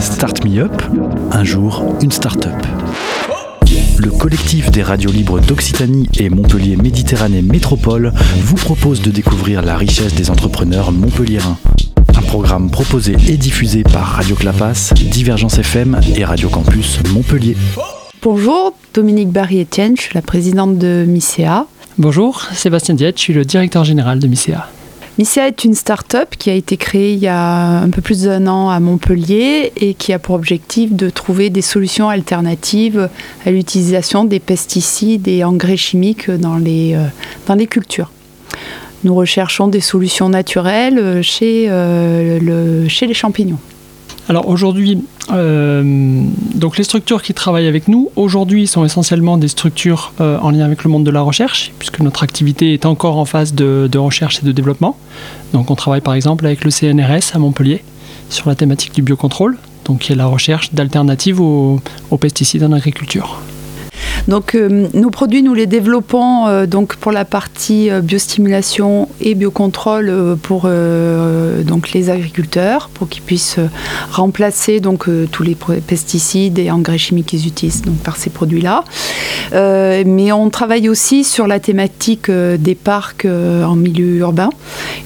Start Me Up, un jour une start-up. Le collectif des radios libres d'Occitanie et Montpellier Méditerranée Métropole vous propose de découvrir la richesse des entrepreneurs montpelliérains. Un programme proposé et diffusé par Radio Clapas, Divergence FM et Radio Campus Montpellier. Bonjour, Dominique Barry-Etienne, je suis la présidente de MICEA. Bonjour, Sébastien Diette, je suis le directeur général de MICEA. MICEA est une start-up qui a été créée il y a un peu plus d'un an à Montpellier et qui a pour objectif de trouver des solutions alternatives à l'utilisation des pesticides et engrais chimiques dans les, euh, cultures. Nous recherchons des solutions naturelles euh, le, chez les champignons. Alors aujourd'hui, euh, les structures qui travaillent avec nous aujourd'hui sont essentiellement des structures euh, en lien avec le monde de la recherche, puisque notre activité est encore en phase de, recherche et de développement. Donc on travaille par exemple avec le CNRS à Montpellier sur la thématique du biocontrôle, donc qui est la recherche d'alternatives aux pesticides en agriculture. Donc euh, nos produits, nous les développons euh, donc pour la partie euh, biostimulation et biocontrôle pour donc les agriculteurs, pour qu'ils puissent remplacer donc tous les pesticides et engrais chimiques qu'ils utilisent par ces produits-là. mais on travaille aussi sur la thématique des parcs en milieu urbain.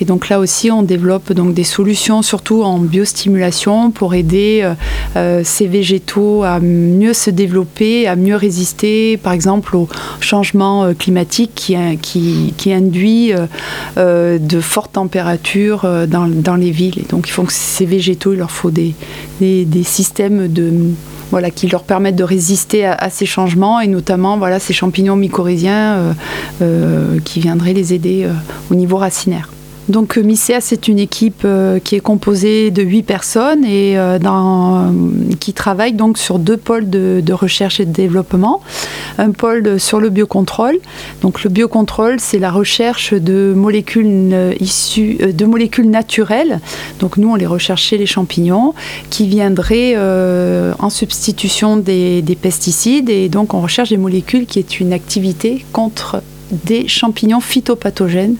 Et donc là aussi, on développe donc des solutions, surtout en biostimulation, pour aider ces végétaux à mieux se développer, à mieux résister par exemple, au changement euh, climatique qui, qui, induit euh, euh, de fortes températures dans, les villes. Et donc, il faut que ces végétaux, il leur faut des, systèmes qui leur permettent de résister à, ces changements et notamment ces champignons mycorhiziens qui viendraient les aider au niveau racinaire. Donc euh, MICEA, c'est une équipe euh, qui est composée de huit personnes et euh, qui travaille donc sur deux pôles de, recherche et de développement. Un pôle sur le biocontrôle. Donc le biocontrôle, c'est la recherche de molécules issues de molécules naturelles. Donc nous, on les recherche les champignons qui viendraient en substitution des, des pesticides et donc on recherche des molécules qui aient une activité contre des champignons phytopathogènes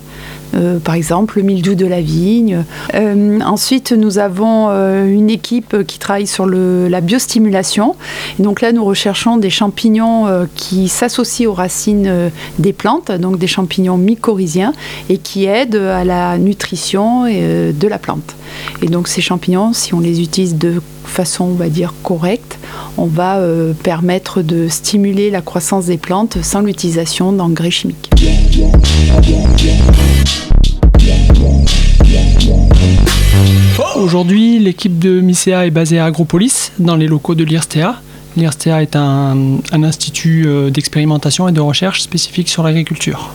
euh, par exemple le mildiou de la vigne. Euh, ensuite, nous avons euh, une équipe qui travaille sur la biostimulation. donc là, nous recherchons des champignons qui s'associent aux racines des plantes, donc des champignons mycorhiziens, et qui aident à la nutrition de la plante. Et donc ces champignons, si on les utilise de façon, on va dire, correcte, on va permettre de stimuler la croissance des plantes sans l'utilisation d'engrais chimiques. Aujourd'hui, l'équipe de MICEA est basée à Agropolis, dans les locaux de l'IRSTEA. L'IRSTEA est un, institut euh, d'expérimentation et de recherche spécifique sur l'agriculture.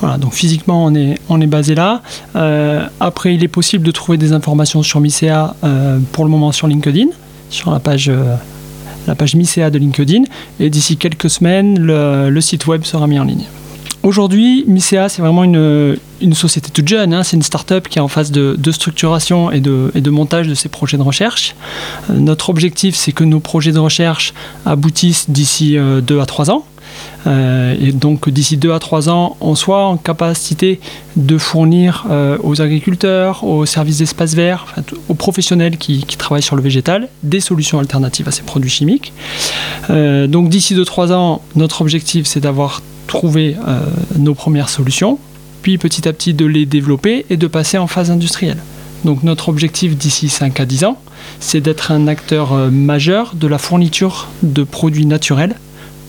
Voilà, donc physiquement, on est, on est basé là. Euh, après, il est possible de trouver des informations sur MICEA euh, pour le moment sur LinkedIn, sur la page, la page MICEA de LinkedIn. Et d'ici quelques semaines, le site web sera mis en ligne. Aujourd'hui, MICEA, c'est vraiment une, société toute jeune. Hein. C'est une start-up qui est en phase de, structuration et de, montage de ses projets de recherche. Euh, notre objectif, c'est que nos projets de recherche aboutissent d'ici 2 euh, à 3 ans. Euh, et donc d'ici 2 à 3 ans, on soit en capacité de fournir aux agriculteurs, aux services d'espace vert, aux professionnels qui, qui, travaillent sur le végétal, des solutions alternatives à ces produits chimiques. donc d'ici 2-3 ans, notre objectif, c'est d'avoir trouver euh, nos premières solutions, puis petit à petit de les développer et de passer en phase industrielle. Donc notre objectif d'ici 5 à 10 ans, c'est d'être un acteur euh, majeur de la fourniture de produits naturels